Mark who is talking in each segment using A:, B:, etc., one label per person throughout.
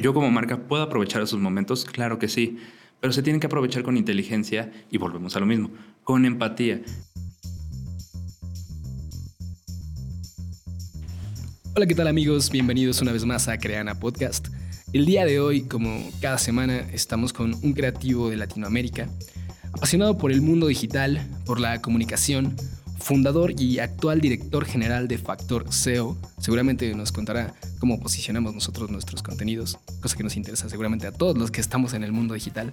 A: Yo como marca puedo aprovechar esos momentos, claro que sí, pero se tienen que aprovechar con inteligencia y volvemos a lo mismo, con empatía.
B: Hola, ¿qué tal amigos? Bienvenidos una vez más a Creana Podcast. El día de hoy, como cada semana, estamos con un creativo de Latinoamérica, apasionado por el mundo digital, por la comunicación, fundador y actual director general de Factor SEO. Seguramente nos contará cómo posicionamos nosotros nuestros contenidos, cosa que nos interesa seguramente a todos los que estamos en el mundo digital.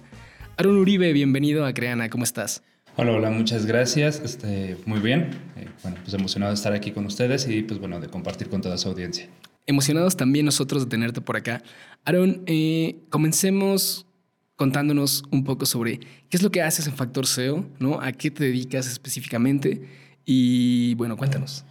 B: Aaron Uribe, bienvenido a Creana, ¿cómo estás?
A: Hola, hola, muchas gracias. Este, muy bien. Eh, bueno, pues emocionado de estar aquí con ustedes y pues bueno, de compartir con toda su audiencia.
B: Emocionados también nosotros de tenerte por acá. Aaron, eh, comencemos contándonos un poco sobre qué es lo que haces en Factor SEO, ¿no? ¿A qué te dedicas específicamente? Y bueno, cuéntanos.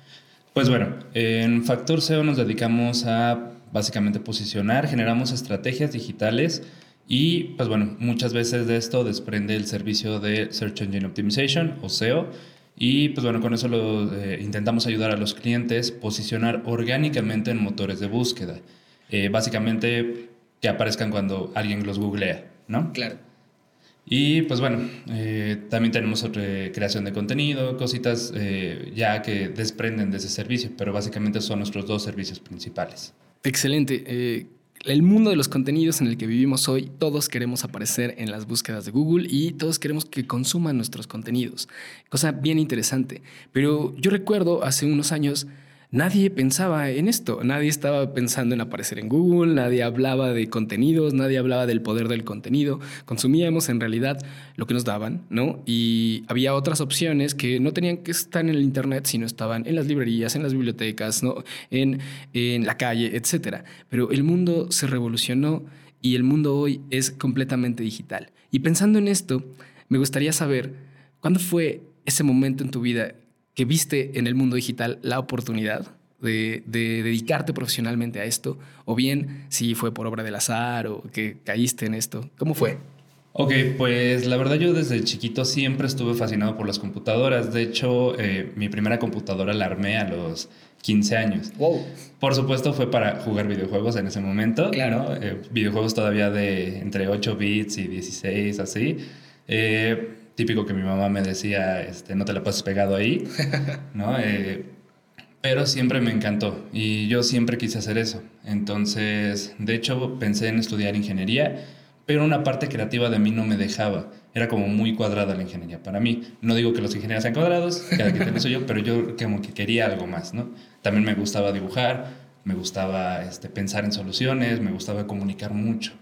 A: Pues bueno, en Factor SEO nos dedicamos a básicamente posicionar, generamos estrategias digitales y pues bueno, muchas veces de esto desprende el servicio de Search Engine Optimization o SEO. Y pues bueno, con eso lo, eh, intentamos ayudar a los clientes posicionar orgánicamente en motores de búsqueda. Eh, básicamente que aparezcan cuando alguien los googlea, ¿no?
B: Claro.
A: Y pues bueno, eh, también tenemos otra creación de contenido, cositas ya que desprenden de ese servicio, pero básicamente son nuestros dos servicios principales.
B: Excelente el mundo de los contenidos en el que vivimos hoy, todos queremos aparecer en las búsquedas de Google y todos queremos que consuman nuestros contenidos. Cosa bien interesante. Pero yo recuerdo hace unos años nadie pensaba en esto, nadie estaba pensando en aparecer en Google, nadie hablaba de contenidos, nadie hablaba del poder del contenido, consumíamos en realidad lo que nos daban, ¿no? Y había otras opciones que no tenían que estar en el Internet, sino estaban en las librerías, en las bibliotecas, ¿no? en, en la calle, etc. Pero el mundo se revolucionó y el mundo hoy es completamente digital. Y pensando en esto, me gustaría saber, ¿cuándo fue ese momento en tu vida que viste en el mundo digital la oportunidad de, dedicarte profesionalmente a esto, o bien si fue por obra del azar o que caíste en esto. ¿Cómo fue?
A: Ok, pues la verdad yo desde chiquito siempre estuve fascinado por las computadoras. De hecho, eh, mi primera computadora la armé a los 15 años.
B: Wow.
A: Por supuesto fue para jugar videojuegos en ese momento.
B: Claro.
A: Eh, videojuegos todavía de entre 8 bits y 16, así. Eh, típico que mi mamá me decía, este, no te la pases pegado ahí, ¿no? Eh, pero siempre me encantó y yo siempre quise hacer eso. Entonces, de hecho, pensé en estudiar ingeniería, pero una parte creativa de mí no me dejaba. Era como muy cuadrada la ingeniería para mí. No digo que los ingenieros sean cuadrados, cada quien tiene yo, pero yo como que quería algo más, ¿no? También me gustaba dibujar, me gustaba este, pensar en soluciones, me gustaba comunicar mucho.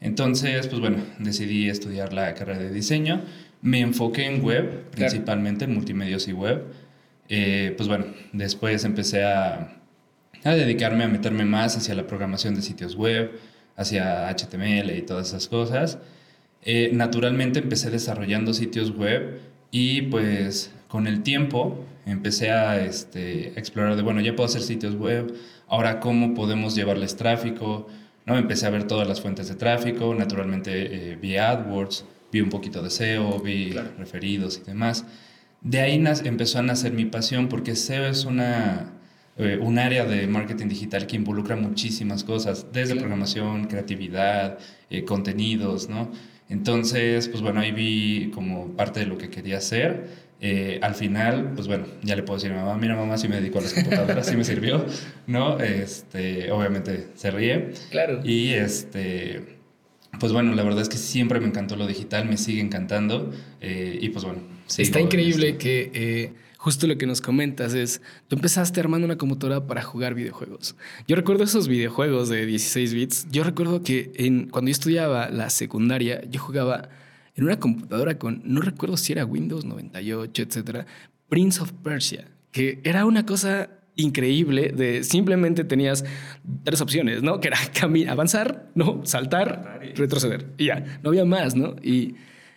A: Entonces, pues bueno, decidí estudiar la carrera de diseño me enfoqué en web, principalmente en multimedios y web. Eh, pues bueno, después empecé a, a, dedicarme a meterme más hacia la programación de sitios web, hacia HTML y todas esas cosas. Eh, naturalmente empecé desarrollando sitios web y pues con el tiempo empecé a este, explorar de, bueno, ya puedo hacer sitios web, ahora cómo podemos llevarles tráfico, ¿no? Empecé a ver todas las fuentes de tráfico, naturalmente eh, vía AdWords, vi un poquito de SEO, vi referidos y demás. De ahí empezó a nacer mi pasión porque SEO es una, eh, un área de marketing digital que involucra muchísimas cosas, desde programación, creatividad, eh, contenidos, ¿no? Entonces, pues bueno, ahí vi como parte de lo que quería hacer. Eh, al final, pues bueno, ya le puedo decir a mamá, mira mamá, si me dedico a las computadoras, sí me sirvió, ¿no? Este, obviamente se ríe.
B: Claro.
A: Y este, pues bueno, la verdad es que siempre me encantó lo digital, me sigue encantando eh, y pues bueno.
B: Está increíble que eh, justo lo que nos comentas es, tú empezaste armando una computadora para jugar videojuegos. Yo recuerdo esos videojuegos de 16 bits, yo recuerdo que en, cuando yo estudiaba la secundaria, yo jugaba en una computadora con, no recuerdo si era Windows 98, etcétera, Prince of Persia, que era una cosa increíble de simplemente tenías tres opciones, ¿no? Que era avanzar, no, saltar, retroceder. Y ya, no había más, ¿no? Y,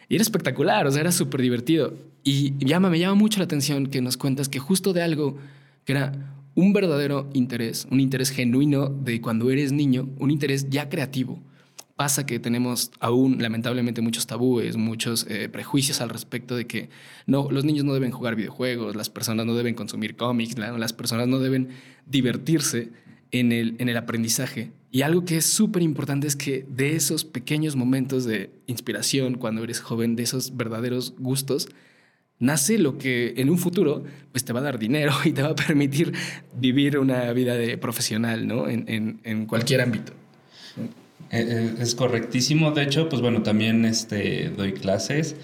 B: era espectacular, o sea, era súper divertido. Y llama, me llama mucho la atención que nos cuentas que justo de algo que era un verdadero interés, un interés genuino de cuando eres niño, un interés ya creativo, pasa que tenemos aún lamentablemente muchos tabúes, muchos eh, prejuicios al respecto de que no, los niños no deben jugar videojuegos, las personas no deben consumir cómics, las personas no deben divertirse en el, en el aprendizaje. Y algo que es súper importante es que de esos pequeños momentos de inspiración cuando eres joven, de esos verdaderos gustos, nace lo que en un futuro pues te va a dar dinero y te va a permitir vivir una vida de profesional, ¿no? En, en, cualquier ámbito.
A: Eh, eh, es correctísimo. De hecho, pues bueno, también este, doy clases.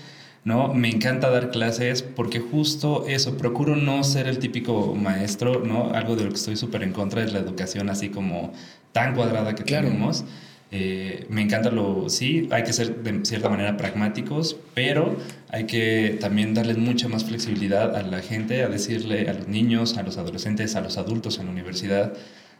A: ¿no? Me encanta dar clases porque justo eso, procuro no ser el típico maestro, ¿no? Algo de lo que estoy súper en contra es la educación así como tan cuadrada que tenemos. Eh, me encanta lo, sí, hay que ser de cierta manera pragmáticos, pero hay que también darles mucha más flexibilidad a la gente, a decirle a los niños, a los adolescentes, a los adultos en la universidad,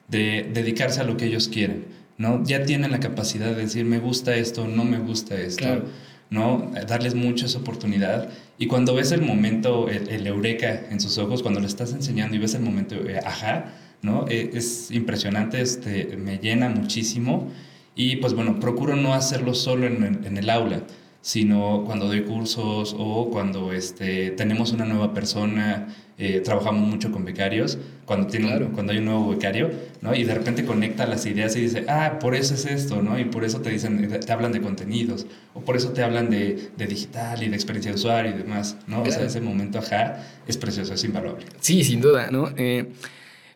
A: de dedicarse a lo que ellos quieren, ¿no? Ya tienen la capacidad de decir, me gusta esto, no me gusta esto, ¿no? Darles mucha esa oportunidad. Y cuando ves el momento, el, eureka en sus ojos, cuando le estás enseñando y ves el momento, eh, ajá, ¿no? Eh, es impresionante, este, me llena muchísimo. Y pues bueno, procuro no hacerlo solo en, en el aula, sino cuando doy cursos o cuando este, tenemos una nueva persona, eh, trabajamos mucho con becarios, cuando, tiene cuando hay un nuevo becario, ¿no? Y de repente conecta las ideas y dice, ah, por eso es esto, ¿no? Y por eso te dicen, te hablan de contenidos, o por eso te hablan de, de digital y de experiencia de usuario y demás, ¿no? O sea, ese momento, ajá, es precioso, es invaluable.
B: Sí, sin duda, ¿no? Eh,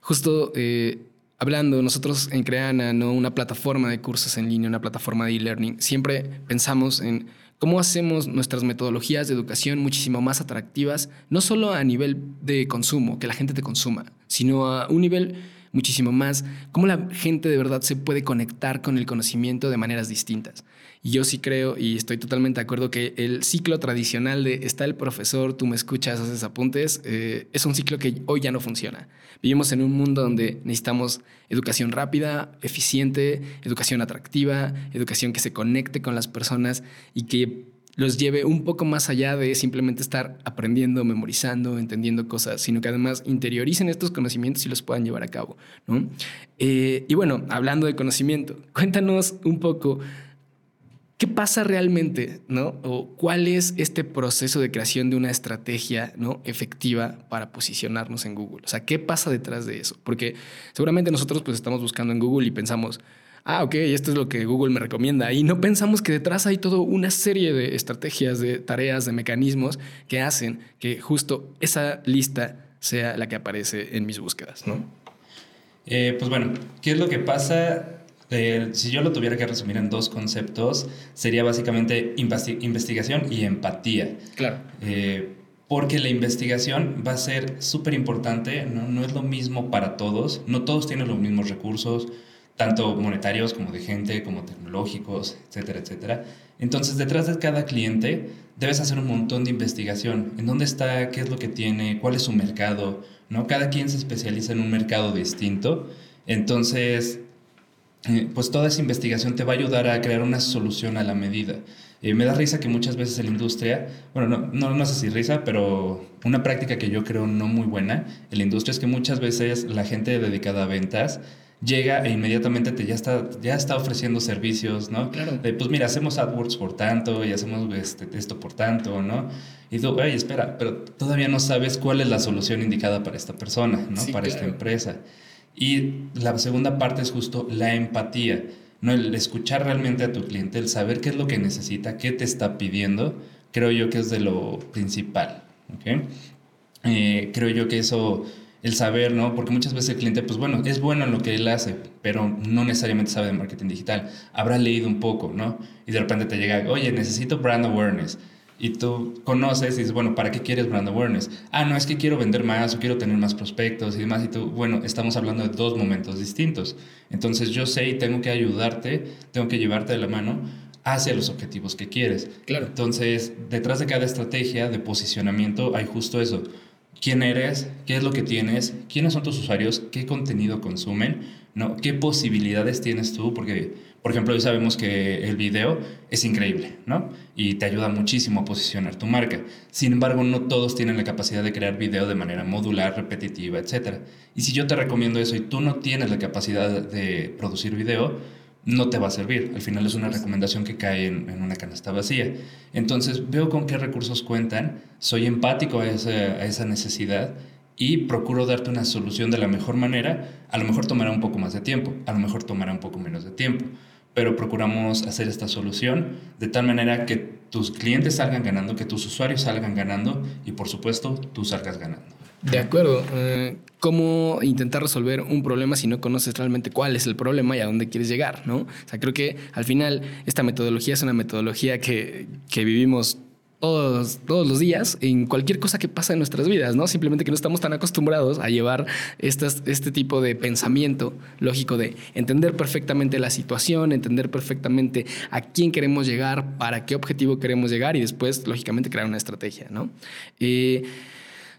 B: justo... Eh hablando nosotros en Creana, ¿no? una plataforma de cursos en línea, una plataforma de e-learning, siempre pensamos en cómo hacemos nuestras metodologías de educación muchísimo más atractivas, no solo a nivel de consumo, que la gente te consuma, sino a un nivel muchísimo más, cómo la gente de verdad se puede conectar con el conocimiento de maneras distintas. Yo sí creo y estoy totalmente de acuerdo que el ciclo tradicional de está el profesor, tú me escuchas, haces apuntes, eh, es un ciclo que hoy ya no funciona. Vivimos en un mundo donde necesitamos educación rápida, eficiente, educación atractiva, educación que se conecte con las personas y que los lleve un poco más allá de simplemente estar aprendiendo, memorizando, entendiendo cosas, sino que además interioricen estos conocimientos y los puedan llevar a cabo. Eh, y bueno, hablando de conocimiento, cuéntanos un poco ¿Qué pasa realmente, no? O cuál es este proceso de creación de una estrategia, ¿no? Efectiva para posicionarnos en Google. O sea, ¿qué pasa detrás de eso? Porque seguramente nosotros pues estamos buscando en Google y pensamos, ah, ok, esto es lo que Google me recomienda. Y no pensamos que detrás hay toda una serie de estrategias, de tareas, de mecanismos que hacen que justo esa lista sea la que aparece en mis búsquedas, ¿no?
A: Eh, pues bueno, ¿qué es lo que pasa? Si yo lo tuviera que resumir en dos conceptos, sería básicamente investigación y empatía.
B: Claro.
A: Eh, porque la investigación va a ser súper importante, ¿no? no es lo mismo para todos, no todos tienen los mismos recursos, tanto monetarios como de gente, como tecnológicos, etcétera, etcétera. Entonces, detrás de cada cliente debes hacer un montón de investigación. ¿En dónde está? ¿Qué es lo que tiene? ¿Cuál es su mercado? ¿No? Cada quien se especializa en un mercado distinto. Entonces, eh, pues toda esa investigación te va a ayudar a crear una solución a la medida. Eh, me da risa que muchas veces en la industria, bueno, no, no, no sé si risa, pero una práctica que yo creo no muy buena en la industria es que muchas veces la gente dedicada a ventas llega e inmediatamente te ya está, ya está ofreciendo servicios, ¿no?
B: Claro.
A: pues mira, hacemos AdWords por tanto y hacemos este, esto por tanto, ¿no? Y tú, oye, espera, pero todavía no sabes cuál es la solución indicada para esta persona, ¿no? para esta empresa. Y la segunda parte es justo la empatía, ¿no? el escuchar realmente a tu cliente, el saber qué es lo que necesita, qué te está pidiendo, creo yo que es de lo principal. ¿okay? Eh, creo yo que eso, el saber, ¿no? Porque muchas veces el cliente, pues bueno, es bueno en lo que él hace, pero no necesariamente sabe de marketing digital. Habrá leído un poco, ¿no? Y de repente te llega, oye, necesito brand awareness y tú conoces y dices, bueno, ¿para qué quieres brand awareness? Ah, no, es que quiero vender más o quiero tener más prospectos y demás. Y tú, bueno, estamos hablando de dos momentos distintos. Entonces yo sé y tengo que ayudarte, tengo que llevarte de la mano hacia los objetivos que quieres.
B: Claro.
A: Entonces, detrás de cada estrategia de posicionamiento hay justo eso. ¿Quién eres? ¿Qué es lo que tienes? ¿Quiénes son tus usuarios? ¿Qué contenido consumen? ¿No? ¿Qué posibilidades tienes tú? Porque por ejemplo, hoy sabemos que el video es increíble, ¿no? Y te ayuda muchísimo a posicionar tu marca. Sin embargo, no todos tienen la capacidad de crear video de manera modular, repetitiva, etc. Y si yo te recomiendo eso y tú no tienes la capacidad de producir video, no te va a servir. Al final es una recomendación que cae en, una canasta vacía. Entonces, veo con qué recursos cuentan, soy empático a esa, a esa necesidad y procuro darte una solución de la mejor manera. A lo mejor tomará un poco más de tiempo, a lo mejor tomará un poco menos de tiempo, pero procuramos hacer esta solución de tal manera que tus clientes salgan ganando, que tus usuarios salgan ganando y por supuesto tú salgas ganando.
B: De acuerdo. Eh, ¿Cómo intentar resolver un problema si no conoces realmente cuál es el problema y a dónde quieres llegar? ¿no? O sea, creo que al final esta metodología es una metodología que, que vivimos todos, todos los días en cualquier cosa que pasa en nuestras vidas, ¿no? Simplemente que no estamos tan acostumbrados a llevar estas, este tipo de pensamiento lógico de entender perfectamente la situación, entender perfectamente a quién queremos llegar, para qué objetivo queremos llegar y después, lógicamente, crear una estrategia, ¿no? Eh,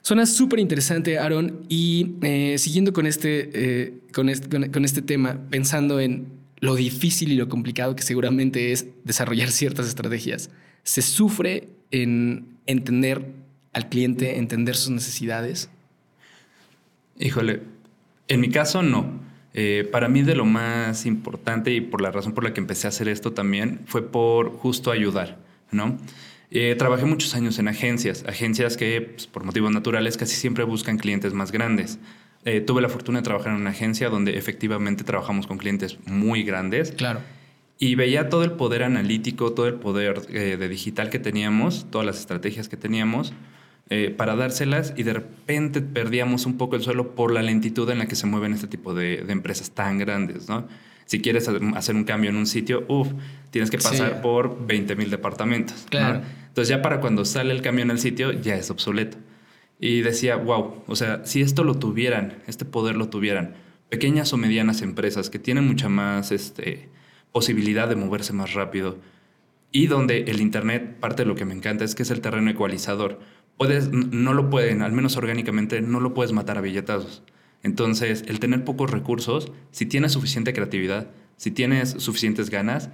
B: Suena súper interesante, Aaron, y eh, siguiendo con este, eh, con, este, con este tema, pensando en lo difícil y lo complicado que seguramente es desarrollar ciertas estrategias, se sufre en entender al cliente, entender sus necesidades.
A: Híjole, en mi caso no. Eh, para mí de lo más importante y por la razón por la que empecé a hacer esto también fue por justo ayudar, ¿no? Eh, trabajé muchos años en agencias, agencias que pues, por motivos naturales casi siempre buscan clientes más grandes. Eh, tuve la fortuna de trabajar en una agencia donde efectivamente trabajamos con clientes muy grandes.
B: Claro.
A: Y veía todo el poder analítico, todo el poder eh, de digital que teníamos, todas las estrategias que teníamos para dárselas y de repente perdíamos un poco el suelo por la lentitud en la que se mueven este tipo de, de empresas tan grandes, ¿no? Si quieres hacer un cambio en un sitio, uff, tienes que pasar por 20 mil departamentos.
B: Claro.
A: Entonces ya para cuando sale el cambio en el sitio ya es obsoleto. Y decía, wow, o sea, si esto lo tuvieran, este poder lo tuvieran, pequeñas o medianas empresas que tienen mucha más este, posibilidad de moverse más rápido y donde el Internet, parte de lo que me encanta es que es el terreno ecualizador. Puedes, no lo pueden, al menos orgánicamente, no lo puedes matar a billetazos. Entonces, el tener pocos recursos, si tienes suficiente creatividad, si tienes suficientes ganas,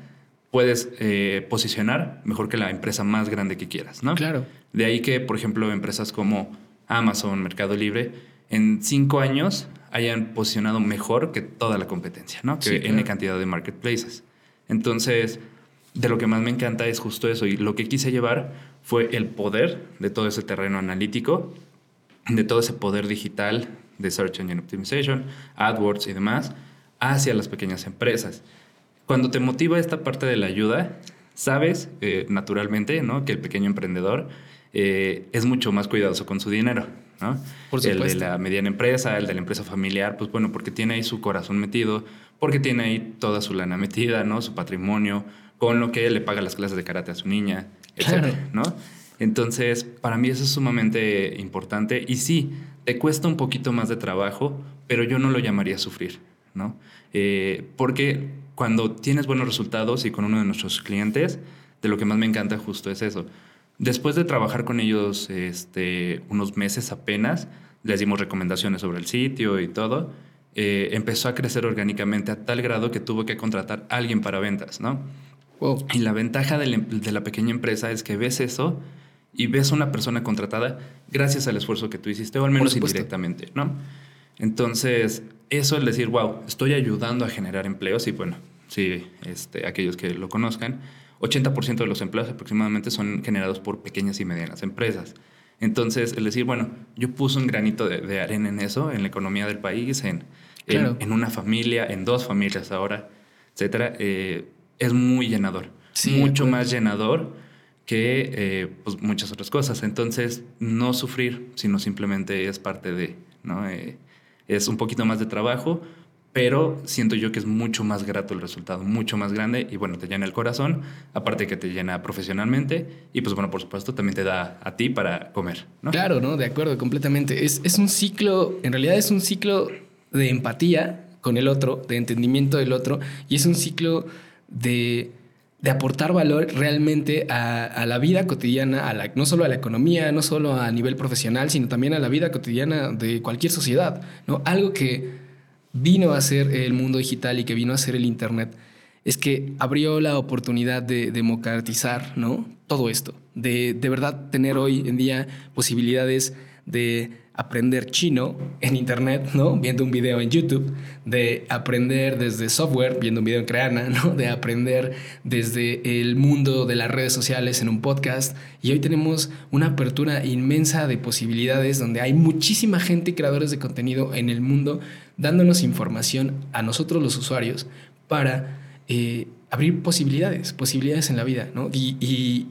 A: puedes eh, posicionar mejor que la empresa más grande que quieras, ¿no?
B: Claro.
A: De ahí que, por ejemplo, empresas como Amazon, Mercado Libre, en cinco años hayan posicionado mejor que toda la competencia, ¿no? Que en cantidad de marketplaces. Entonces, de lo que más me encanta es justo eso. Y lo que quise llevar fue el poder de todo ese terreno analítico, de todo ese poder digital de Search Engine Optimization, AdWords y demás, hacia las pequeñas empresas. Cuando te motiva esta parte de la ayuda, sabes eh, naturalmente ¿no? que el pequeño emprendedor eh, es mucho más cuidadoso con su dinero. ¿No?
B: Por
A: el de la mediana empresa, el de la empresa familiar, pues bueno, porque tiene ahí su corazón metido, porque tiene ahí toda su lana metida, ¿no? su patrimonio, con lo que le paga las clases de karate a su niña, etc. ¿no? Entonces, para mí eso es sumamente importante y sí, te cuesta un poquito más de trabajo, pero yo no lo llamaría sufrir, ¿no? Eh, porque cuando tienes buenos resultados y con uno de nuestros clientes, de lo que más me encanta justo es eso. Después de trabajar con ellos este, unos meses apenas, les dimos recomendaciones sobre el sitio y todo, eh, empezó a crecer orgánicamente a tal grado que tuvo que contratar a alguien para ventas, ¿no? Y la ventaja de la, de la pequeña empresa es que ves eso y ves a una persona contratada gracias al esfuerzo que tú hiciste, o al menos indirectamente, ¿no? Entonces, eso es decir, wow, estoy ayudando a generar empleos y bueno, sí, este, aquellos que lo conozcan, 80% de los empleos aproximadamente son generados por pequeñas y medianas empresas. Entonces, el decir, bueno, yo puse un granito de, arena en eso, en la economía del país, en, en, una familia, en dos familias ahora, etcétera, eh, es muy llenador. mucho más llenador que eh, pues muchas otras cosas. Entonces, no sufrir, sino simplemente es parte de, ¿no? Eh, es un poquito más de trabajo, pero siento yo que es mucho más grato el resultado, mucho más grande y bueno, te llena el corazón, aparte que te llena profesionalmente y pues bueno, por supuesto también te da a ti para comer, ¿no?
B: Claro, ¿no? De acuerdo, completamente. Es, es un ciclo, en realidad es un ciclo de empatía con el otro, de entendimiento del otro y es un ciclo de de aportar valor realmente a, la vida cotidiana, a la, no solo a la economía, no solo a nivel profesional, sino también a la vida cotidiana de cualquier sociedad. ¿no? Algo que vino a ser el mundo digital y que vino a ser el Internet es que abrió la oportunidad de democratizar ¿no? todo esto, de de verdad tener hoy en día posibilidades de aprender chino en internet, ¿no? Viendo un video en YouTube, de aprender desde software, viendo un video en Creana, ¿no? De aprender desde el mundo de las redes sociales en un podcast. Y hoy tenemos una apertura inmensa de posibilidades donde hay muchísima gente, creadores de contenido en el mundo, dándonos información a nosotros los usuarios para eh, abrir posibilidades, posibilidades en la vida, ¿no? y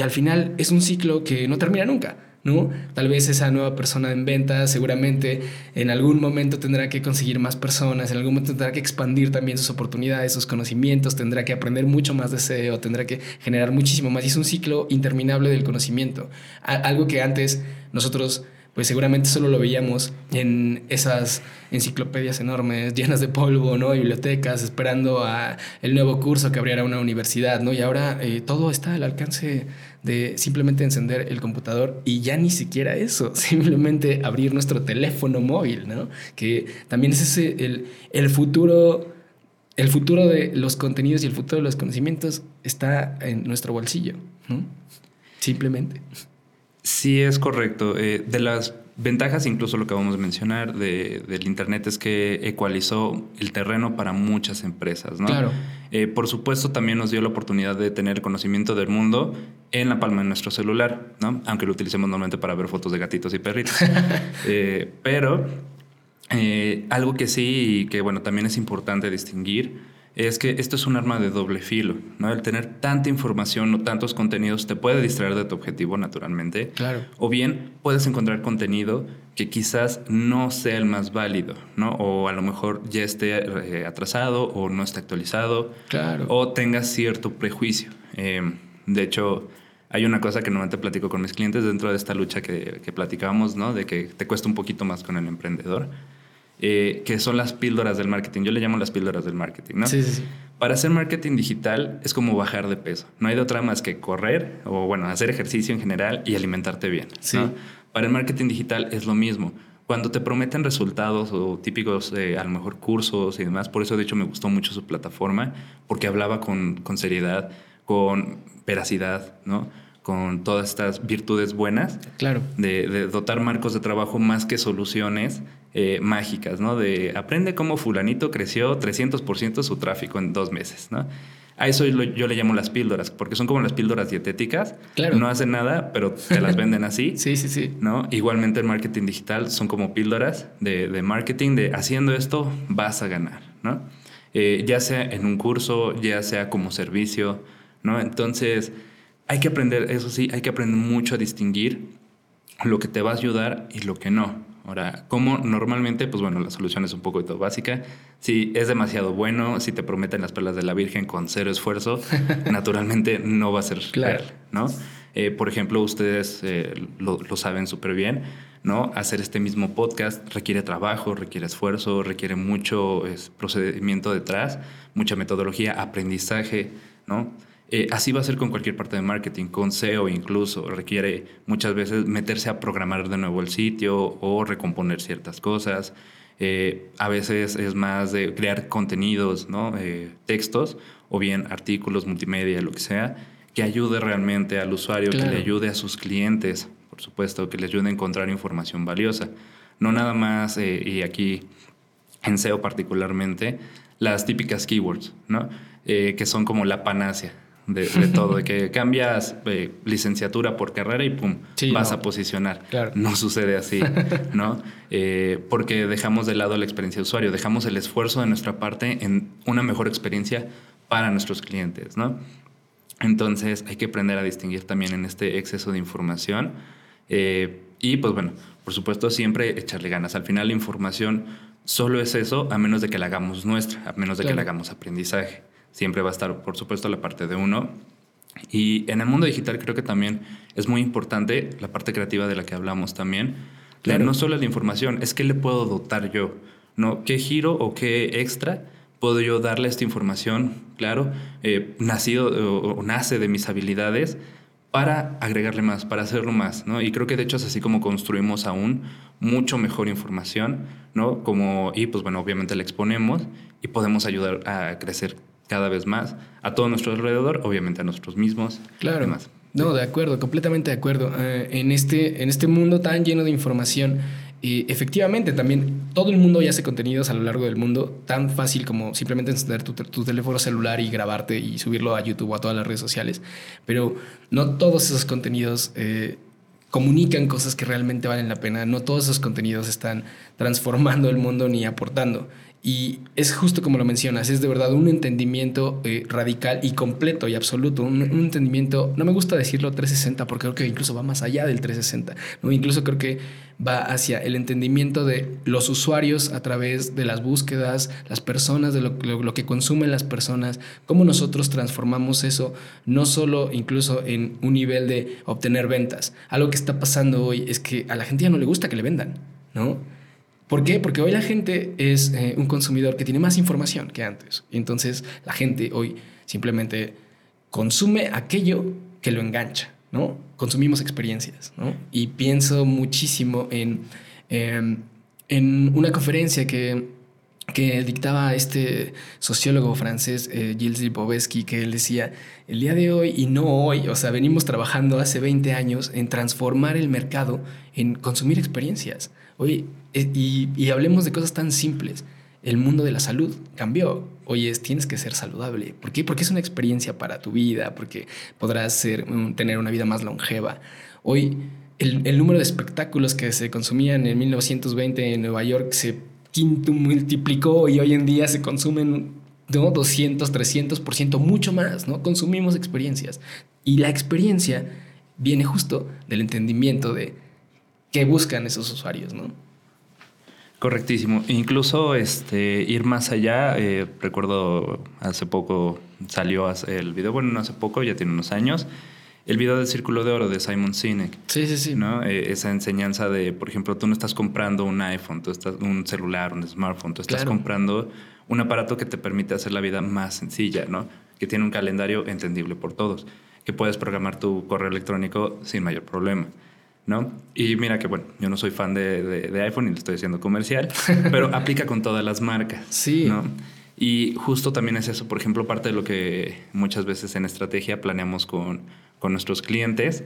B: al final es un ciclo que no termina nunca. ¿no? Tal vez esa nueva persona en venta seguramente en algún momento tendrá que conseguir más personas, en algún momento tendrá que expandir también sus oportunidades, sus conocimientos, tendrá que aprender mucho más de SEO, tendrá que generar muchísimo más. Y es un ciclo interminable del conocimiento. Algo que antes nosotros pues seguramente solo lo veíamos en esas enciclopedias enormes, llenas de polvo, ¿no? Bibliotecas, esperando a el nuevo curso que abriera una universidad, ¿no? Y ahora eh, todo está al alcance de simplemente encender el computador y ya ni siquiera eso, simplemente abrir nuestro teléfono móvil, ¿no? Que también es ese, el, el futuro, el futuro de los contenidos y el futuro de los conocimientos está en nuestro bolsillo, ¿no? Simplemente.
A: Sí, es correcto. Eh, de las ventajas, incluso lo que vamos a mencionar de, del Internet, es que ecualizó el terreno para muchas empresas. ¿no?
B: Claro.
A: Eh, por supuesto, también nos dio la oportunidad de tener conocimiento del mundo en la palma de nuestro celular, ¿no? aunque lo utilicemos normalmente para ver fotos de gatitos y perritos. Eh, pero algo que sí y que bueno, también es importante distinguir es que esto es un arma de doble filo, ¿no? El tener tanta información o tantos contenidos te puede distraer de tu objetivo naturalmente.
B: Claro.
A: O bien puedes encontrar contenido que quizás no sea el más válido, ¿no? O a lo mejor ya esté eh, atrasado o no esté actualizado.
B: Claro.
A: O tengas cierto prejuicio. Em, de hecho, hay una cosa que normalmente platico con mis clientes dentro de esta lucha que, que platicábamos, ¿no? De que te cuesta un poquito más con el emprendedor eh, que son las píldoras del marketing. Yo le llamo las píldoras del marketing, ¿no?
B: Sí, sí, sí.
A: Para hacer marketing digital es como bajar de peso. No hay de otra más que correr o, bueno, hacer ejercicio en general y alimentarte bien.
B: Sí.
A: Para el marketing digital es lo mismo. Cuando te prometen resultados o típicos, eh, a lo mejor cursos y demás, por eso de hecho me gustó mucho su plataforma, porque hablaba con, con seriedad, con veracidad, ¿no? Con todas estas virtudes buenas.
B: Claro.
A: De, de, dotar marcos de trabajo más que soluciones eh, mágicas, ¿no? De aprende cómo fulanito creció 300% su tráfico en dos meses, ¿no? A eso yo, le llamo las píldoras, porque son como las píldoras dietéticas.
B: Claro.
A: No hacen nada, pero te las venden así.
B: sí, sí, sí.
A: ¿no? Igualmente el marketing digital son como píldoras de, de marketing, de haciendo esto vas a ganar, ¿no? Eh, ya sea en un curso, ya sea como servicio, ¿no? Entonces, hay que aprender, eso sí, hay que aprender mucho a distinguir lo que te va a ayudar y lo que no. Ahora, como normalmente, pues bueno, la solución es un poco básica. Si es demasiado bueno, si te prometen las perlas de la Virgen con cero esfuerzo, naturalmente no va a ser
B: claro.
A: ¿no? Eh, por ejemplo, ustedes eh, lo, lo, saben súper bien, ¿no? Hacer este mismo podcast requiere trabajo, requiere esfuerzo, requiere mucho es, procedimiento detrás, mucha metodología, aprendizaje, ¿no? Eh, así va a ser con cualquier parte de marketing, con SEO incluso. Requiere muchas veces meterse a programar de nuevo el sitio o recomponer ciertas cosas. Eh, a veces es más de crear contenidos, ¿no? Eh, textos o bien artículos, multimedia, lo que sea, que ayude realmente al usuario,
B: Claro.
A: que le ayude a sus clientes, por supuesto, que les ayude a encontrar información valiosa. No nada más, y aquí en SEO particularmente, las típicas keywords, ¿no? Eh, que son como la panacea de, de todo, de que cambias eh, licenciatura por carrera y pum,
B: Sí,
A: vas
B: no.
A: a posicionar.
B: Claro.
A: No sucede así, ¿no? Eh, porque dejamos de lado la experiencia de usuario, dejamos el esfuerzo de nuestra parte en una mejor experiencia para nuestros clientes, ¿no? Entonces hay que aprender a distinguir también en este exceso de información. Eh, y pues bueno, por supuesto siempre echarle ganas. Al final la información solo es eso a menos de que la hagamos nuestra, a menos de que la hagamos aprendizaje. Siempre va a estar, por supuesto, la parte de uno. Y en el mundo digital creo que también es muy importante la parte creativa de la que hablamos también.
B: Claro.
A: No solo la información, es qué le puedo dotar yo, ¿no? ¿Qué giro o qué extra puedo yo darle a esta información? Claro, eh, nacido o, o nace de mis habilidades para agregarle más, para hacerlo más, ¿no? Y creo que de hecho es así como construimos aún mucho mejor información, ¿no? Como, y pues bueno, obviamente la exponemos y podemos ayudar a crecer cada vez más a todo nuestro alrededor, obviamente a nosotros mismos.
B: Claro.
A: demás.
B: No, de acuerdo, completamente de acuerdo. Eh, en, este, en este mundo tan lleno de información, efectivamente, también todo el mundo ya hace contenidos a lo largo del mundo, tan fácil como simplemente encender tu, teléfono celular y grabarte y subirlo a YouTube o a todas las redes sociales. Pero no todos esos contenidos eh, comunican cosas que realmente valen la pena. No todos esos contenidos están transformando el mundo ni aportando. Y es justo como lo mencionas, es de verdad un entendimiento eh, radical y completo y absoluto, un, entendimiento, no me gusta decirlo 360 porque creo que incluso va más allá del 360, ¿no? incluso creo que va hacia el entendimiento de los usuarios a través de las búsquedas, las personas, de lo, lo que consumen las personas, cómo nosotros transformamos eso, no solo incluso en un nivel de obtener ventas. Algo que está pasando hoy es que a la gente ya no le gusta que le vendan, ¿no? ¿Por qué? Porque hoy la gente es eh, un consumidor que tiene más información que antes. Y entonces la gente hoy simplemente consume aquello que lo engancha, ¿no? Consumimos experiencias. Y pienso muchísimo en, em, en una conferencia que, que dictaba este sociólogo francés, eh, Gilles Lipovetsky, que él decía, el día de hoy y no hoy, o sea, venimos trabajando hace 20 años en transformar el mercado en consumir experiencias. Hoy eh, y, hablemos de cosas tan simples. El mundo de la salud cambió. Hoy es, tienes que ser saludable. ¿Por qué? Porque es una experiencia para tu vida, porque podrás tener una vida más longeva. Hoy el, número de espectáculos que se consumían en 1920 en Nueva York se quinto multiplicó y hoy en día se consumen ¿no? 200, 300%, mucho más, ¿no? Consumimos experiencias. Y la experiencia viene justo del entendimiento de qué buscan esos usuarios, ¿no?
A: Correctísimo. Incluso este, ir más allá, eh, recuerdo hace poco salió el video, bueno, no hace poco, ya tiene unos años, el video del Círculo de Oro de Simon Sinek.
B: Sí, sí, sí.
A: ¿no? Eh, esa enseñanza de, por ejemplo, tú no estás comprando un iPhone, tú estás un celular, un smartphone, tú estás comprando un aparato que te permite hacer la vida más sencilla, ¿no? Que tiene un calendario entendible por todos, que puedes programar tu correo electrónico sin mayor problema. ¿No? Y mira que, bueno, yo no soy fan de, iPhone y le estoy haciendo comercial, pero aplica con todas las marcas.
B: Sí.
A: ¿no? Y justo también es eso, por ejemplo, parte de lo que muchas veces en estrategia planeamos con, con nuestros clientes,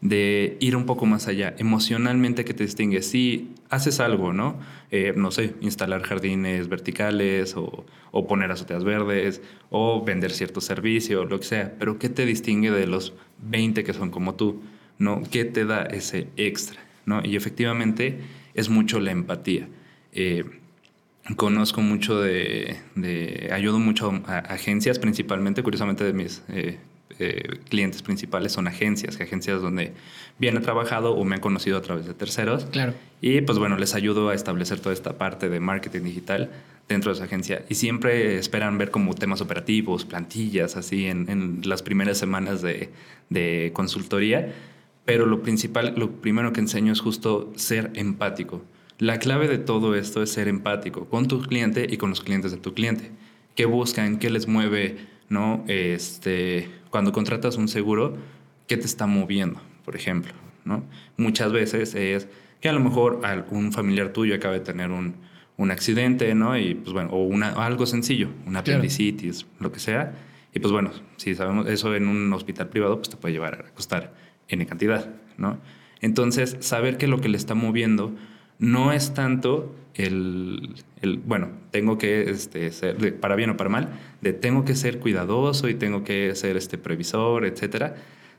A: de ir un poco más allá, emocionalmente que te distingue. Si haces algo, ¿no? Eh, no sé, instalar jardines verticales o, o, poner azoteas verdes o vender cierto servicio, lo que sea, pero ¿qué te distingue de los 20 que son como tú? ¿No? ¿Qué te da ese extra? ¿no? Y efectivamente es mucho la empatía. Eh, conozco mucho de, ayudo mucho a agencias, principalmente, curiosamente de mis eh, eh, clientes principales son agencias, agencias donde bien he trabajado o me han conocido a través de terceros.
B: Claro.
A: Y pues bueno, les ayudo a establecer toda esta parte de marketing digital dentro de esa agencia. Y siempre esperan ver como temas operativos, plantillas, así en, las primeras semanas de, de consultoría pero lo principal, lo primero que enseño es justo ser empático. La clave de todo esto es ser empático con tu cliente y con los clientes de tu cliente. ¿Qué buscan? ¿Qué les mueve? ¿No? Este, cuando contratas un seguro, ¿qué te está moviendo? Por ejemplo, ¿no? Muchas veces es que a lo mejor algún familiar tuyo acaba de tener un, un accidente, ¿no? Y pues bueno, o una, algo sencillo, una apendicitis, lo que sea. Y pues bueno, si sabemos eso en un hospital privado, pues te puede llevar a costar N cantidad, ¿no? Entonces, saber que lo que le está moviendo no es tanto el, bueno, tengo que este, ser, para bien o para mal, de tengo que ser cuidadoso y tengo que ser este previsor, etcétera,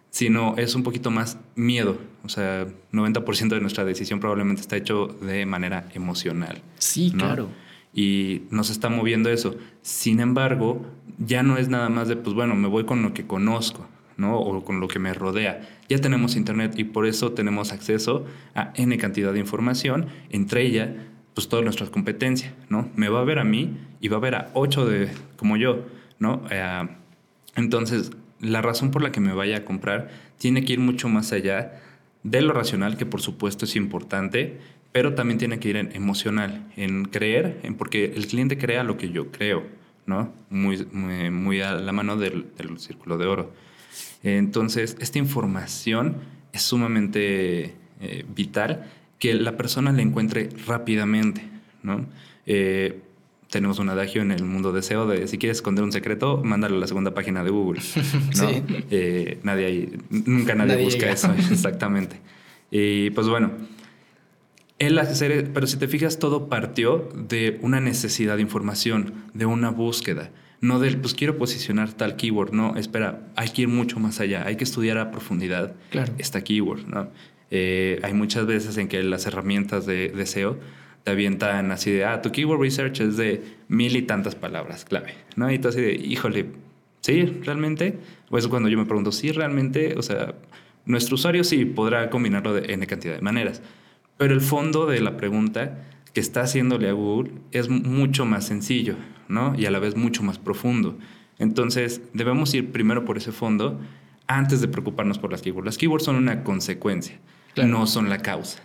A: sino es un poquito más miedo. O sea, 90% de nuestra decisión probablemente está hecho de manera emocional.
B: Sí, claro.
A: Y nos está moviendo eso. Sin embargo, ya no es nada más de, pues bueno, me voy con lo que conozco. O con lo que me rodea. Ya tenemos Internet y por eso tenemos acceso a N cantidad de información, entre ella, pues todas nuestras competencias, ¿no? Me va a ver a mí y va a ver a ocho de, como yo, ¿no? Eh, entonces, la razón por la que me vaya a comprar tiene que ir mucho más allá de lo racional, que por supuesto es importante, pero también tiene que ir en emocional, en creer, en porque el cliente crea lo que yo creo, ¿no? Muy, muy, a la mano del círculo de oro. Entonces, esta información es sumamente eh, vital que la persona la encuentre rápidamente, ¿no? Eh, tenemos un adagio en el mundo de SEO de si quieres esconder un secreto, mándalo a la segunda página de Google. ¿no? Eh, nadie nunca nadie, busca eso, exactamente. Y pues bueno, el hacer, pero si te fijas, todo partió de una necesidad de información, de una búsqueda. No del, pues quiero posicionar tal keyword. No, espera, hay que ir mucho más allá. Hay que estudiar a profundidad esta keyword. ¿no? Eh, hay muchas veces en que las herramientas de, de SEO te avientan así de, ah, tu keyword research es de mil y tantas palabras clave, ¿no? Y tú así de, híjole, ¿sí? ¿Realmente? O eso cuando yo me pregunto, ¿sí realmente? O sea, nuestro usuario sí podrá combinarlo de N cantidad de maneras, pero el fondo de la pregunta que está haciéndole a Google es mucho más sencillo, ¿no? Y a la vez mucho más profundo. Entonces, debemos ir primero por ese fondo antes de preocuparnos por las keywords. Las keywords son una consecuencia, no son la causa,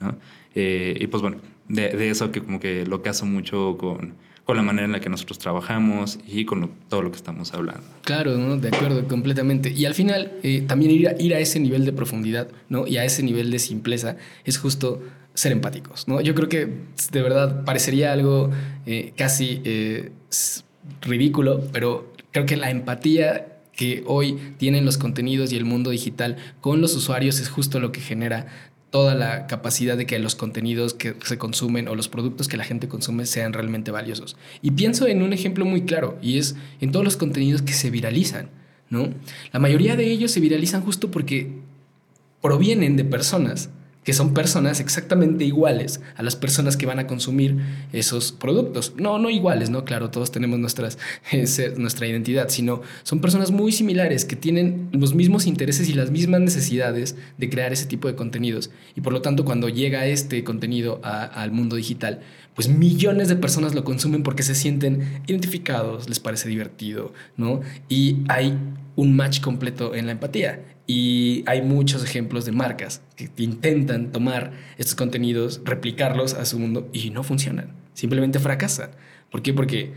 A: ¿no? Eh, y pues bueno, de, eso que como que lo caso mucho con, con la manera en la que nosotros trabajamos y con todo lo que estamos hablando.
B: Claro, ¿no? de acuerdo, completamente. Y al final, eh, también ir a, ir a ese nivel de profundidad ¿no? y a ese nivel de simpleza es justo ser empáticos. ¿no? Yo creo que de verdad parecería algo eh, casi eh, ridículo, pero creo que la empatía que hoy tienen los contenidos y el mundo digital con los usuarios es justo lo que genera toda la capacidad de que los contenidos que se consumen o los productos que la gente consume sean realmente valiosos. Y pienso en un ejemplo muy claro, y es en todos los contenidos que se viralizan, ¿no? La mayoría de ellos se viralizan justo porque provienen de personas que son personas exactamente iguales a las personas que van a consumir esos productos. No, no iguales, ¿no? Claro, todos tenemos nuestras, nuestra identidad, sino son personas muy similares que tienen los mismos intereses y las mismas necesidades de crear ese tipo de contenidos. Y por lo tanto, cuando llega este contenido al mundo digital, pues millones de personas lo consumen porque se sienten identificados, les parece divertido, ¿no? Y hay un match completo en la empatía. Y hay muchos ejemplos de marcas que intentan tomar estos contenidos, replicarlos a su mundo y no funcionan. Simplemente fracasan. ¿Por qué? Porque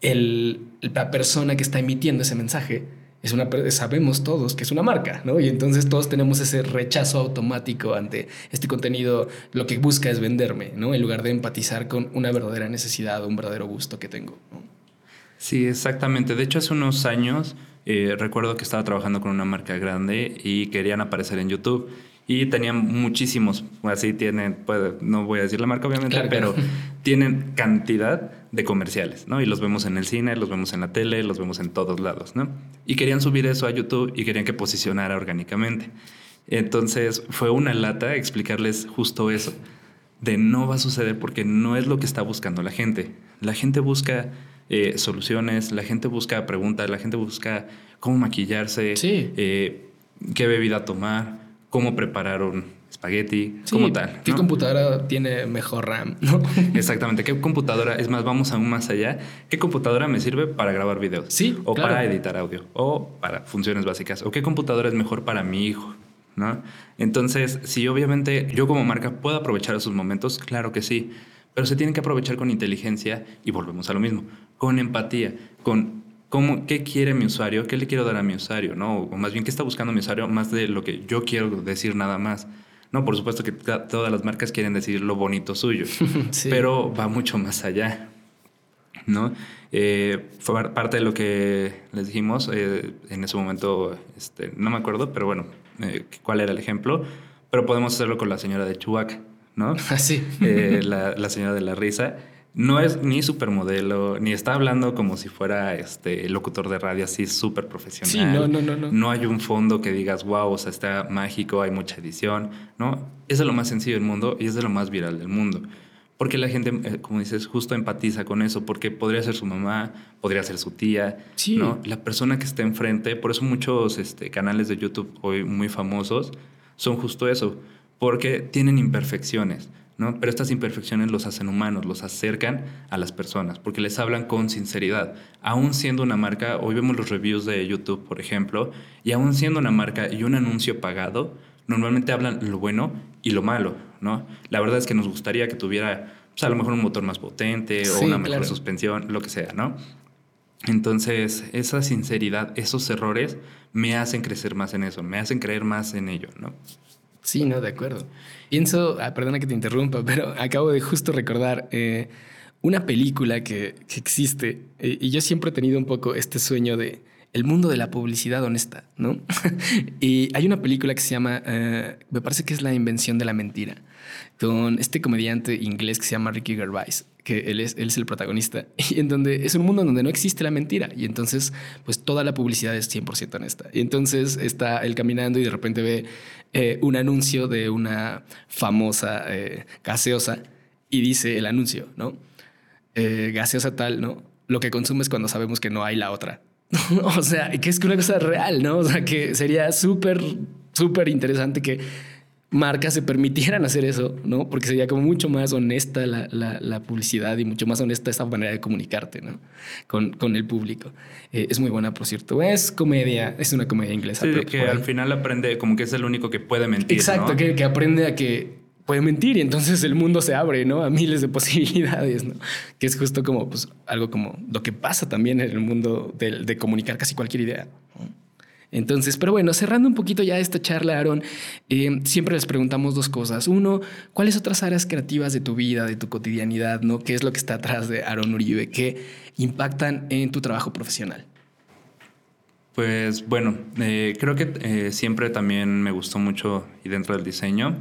B: el, la persona que está emitiendo ese mensaje es una, sabemos todos que es una marca, ¿no? Y entonces todos tenemos ese rechazo automático ante este contenido. Lo que busca es venderme, ¿no? En lugar de empatizar con una verdadera necesidad un verdadero gusto que tengo.
A: Sí, exactamente. De hecho, hace unos años eh, recuerdo que estaba trabajando con una marca grande y querían aparecer en YouTube. Y tenían muchísimos, así tienen, pues, no voy a decir la marca obviamente, pero tienen cantidad de comerciales, ¿no? Y los vemos en el cine, los vemos en la tele, los vemos en todos lados, ¿no? Y querían subir eso a YouTube y querían que posicionara orgánicamente. Entonces fue una lata explicarles justo eso, de no va a suceder porque no es lo que está buscando la gente. La gente busca eh, soluciones, la gente busca preguntas, la gente busca cómo maquillarse, eh, qué bebida tomar, cómo preparar un espagueti, como tal.
B: ¿Qué computadora tiene mejor RAM?
A: Exactamente, ¿qué computadora? Es más, vamos aún más allá. ¿Qué computadora me sirve para grabar videos?
B: Sí.
A: O para editar audio, o para funciones básicas. ¿O qué computadora es mejor para mi hijo? ¿No? Entonces, si obviamente yo como marca puedo aprovechar esos momentos, claro que sí, pero se tienen que aprovechar con inteligencia y volvemos a lo mismo con empatía, con cómo, qué quiere mi usuario, qué le quiero dar a mi usuario, ¿no? O más bien, qué está buscando mi usuario más de lo que yo quiero decir nada más. No, por supuesto que todas las marcas quieren decir lo bonito suyo, pero va mucho más allá, ¿no? Eh, fue parte de lo que les dijimos eh, en ese momento, este, no me acuerdo, pero bueno, eh, cuál era el ejemplo, pero podemos hacerlo con la señora de Chubac, ¿no?
B: Así.
A: la, la señora de la risa no es ni supermodelo, ni está hablando como si fuera este locutor de radio así súper profesional.
B: Sí, no, no, no, no.
A: No hay un fondo que digas, wow, o sea, está mágico, hay mucha edición, ¿no? Es de lo más sencillo del mundo y es de lo más viral del mundo. Porque la gente, eh, como dices, justo empatiza con eso, porque podría ser su mamá, podría ser su tía, sí. ¿no? La persona que está enfrente, por eso muchos este, canales de YouTube hoy muy famosos son justo eso, porque tienen imperfecciones ¿no? Pero estas imperfecciones los hacen humanos, los acercan a las personas, porque les hablan con sinceridad. Aún siendo una marca, hoy vemos los reviews de YouTube, por ejemplo, y aún siendo una marca y un anuncio pagado, normalmente hablan lo bueno y lo malo, ¿no? La verdad es que nos gustaría que tuviera, pues, a lo mejor un motor más potente o una mejor suspensión, lo que sea, ¿no? Entonces, esa sinceridad, esos errores me hacen crecer más en eso, me hacen creer más en ello, ¿no?
B: Sí, no, de acuerdo. Pienso, ah, perdona que te interrumpa, pero acabo de justo recordar eh, una película que, existe, eh, y yo siempre he tenido un poco este sueño de el mundo de la publicidad honesta, ¿no? y hay una película que se llama, eh, me parece que es La invención de la mentira, con este comediante inglés que se llama Ricky Gervais, que él es, el protagonista, y en donde es un mundo donde no existe la mentira, y entonces pues toda la publicidad es 100% honesta. Y entonces está él caminando y de repente ve eh, un anuncio de una famosa gaseosa y dice el anuncio, ¿no? Eh, gaseosa tal, ¿no? Lo que consumes cuando sabemos que no hay la otra. o sea, que es una cosa real, ¿no? O sea, que sería súper, súper interesante que marcas se permitieran hacer eso, ¿no? Porque sería como mucho más honesta la, publicidad y mucho más honesta esa manera de comunicarte, ¿no? Con, con el público. Eh, es muy buena, por cierto. Es comedia, es una comedia inglesa.
A: Sí, que al final aprende como que es el único que puede mentir.
B: Exacto, que, que aprende a que puede mentir y entonces el mundo se abre, ¿no? A miles de posibilidades, ¿no? Que es justo como, pues, algo como lo que pasa también en el mundo de, comunicar casi cualquier idea. Entonces, pero bueno, cerrando un poquito ya esta charla, Aaron, eh, siempre les preguntamos dos cosas. Uno, ¿cuáles otras áreas creativas de tu vida, de tu cotidianidad, ¿no? ¿Qué es lo que está atrás de Aaron Uribe que impactan en tu trabajo profesional?
A: Pues bueno, eh, creo que eh, siempre también me gustó mucho y dentro del diseño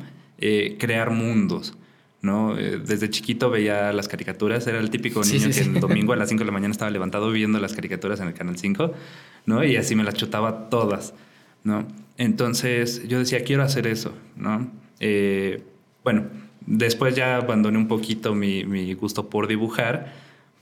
A: crear mundos. ¿No? Eh, desde chiquito veía las caricaturas, era el típico niño que el domingo a las 5 de la mañana estaba levantado viendo las caricaturas en el Canal 5, ¿no? Y así me las chutaba todas, ¿no? Entonces yo decía, quiero hacer eso, ¿no? Eh, bueno, después ya abandoné un poquito mi, mi, gusto por dibujar,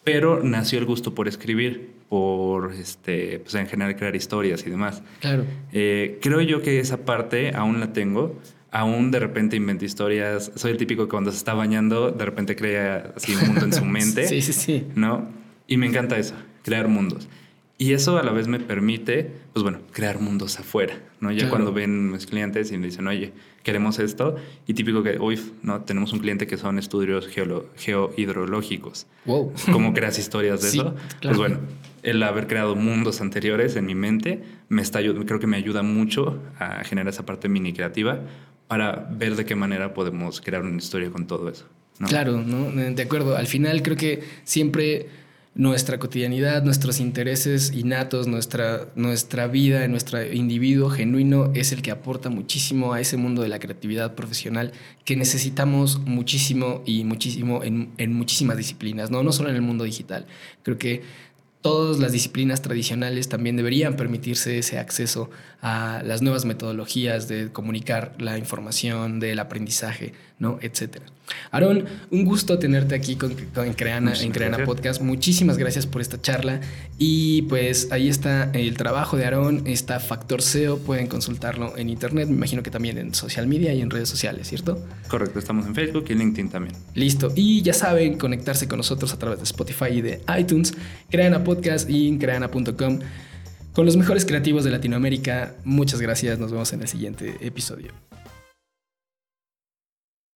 A: pero nació el gusto por escribir, por, este, pues en general crear historias y demás.
B: Claro.
A: creo yo que esa parte aún la tengo, aún de repente invento historias. Soy el típico que cuando se está bañando, de repente crea así un mundo en su mente.
B: sí, sí, sí.
A: ¿No? Y me encanta eso, crear mundos. Y eso a la vez me permite, pues bueno, crear mundos afuera, ¿no? Ya cuando ven mis clientes y me dicen, oye, queremos esto, y típico que, uy, ¿no? Tenemos un cliente que son estudios geohidrológicos.
B: Wow.
A: ¿Cómo creas historias de eso? Pues bueno, el haber creado mundos anteriores en mi mente me está, creo que me ayuda mucho a generar esa parte mini creativa para ver de qué manera podemos crear una historia con todo eso.
B: Claro, ¿no? de acuerdo. Al final creo que siempre nuestra cotidianidad, nuestros intereses innatos, nuestra, nuestra vida, nuestro individuo genuino es el que aporta muchísimo a ese mundo de la creatividad profesional que necesitamos muchísimo y muchísimo en, en muchísimas disciplinas, ¿no? no solo en el mundo digital. Creo que todas las disciplinas tradicionales también deberían permitirse ese acceso a las nuevas metodologías de comunicar la información, del aprendizaje, ¿no? Etcétera. Aarón, un gusto tenerte aquí con, en Creana, en Creana Podcast. Muchísimas gracias por esta charla. Y pues ahí está el trabajo de Aarón, está Factor SEO, pueden consultarlo en internet, me imagino que también en social media y en redes sociales, ¿cierto?
A: Correcto, estamos en Facebook y LinkedIn también.
B: Listo. Y ya saben, conectarse con nosotros a través de Spotify y de iTunes, Creana Podcast y en creana.com con los mejores creativos de Latinoamérica. Muchas gracias, nos vemos en el siguiente episodio.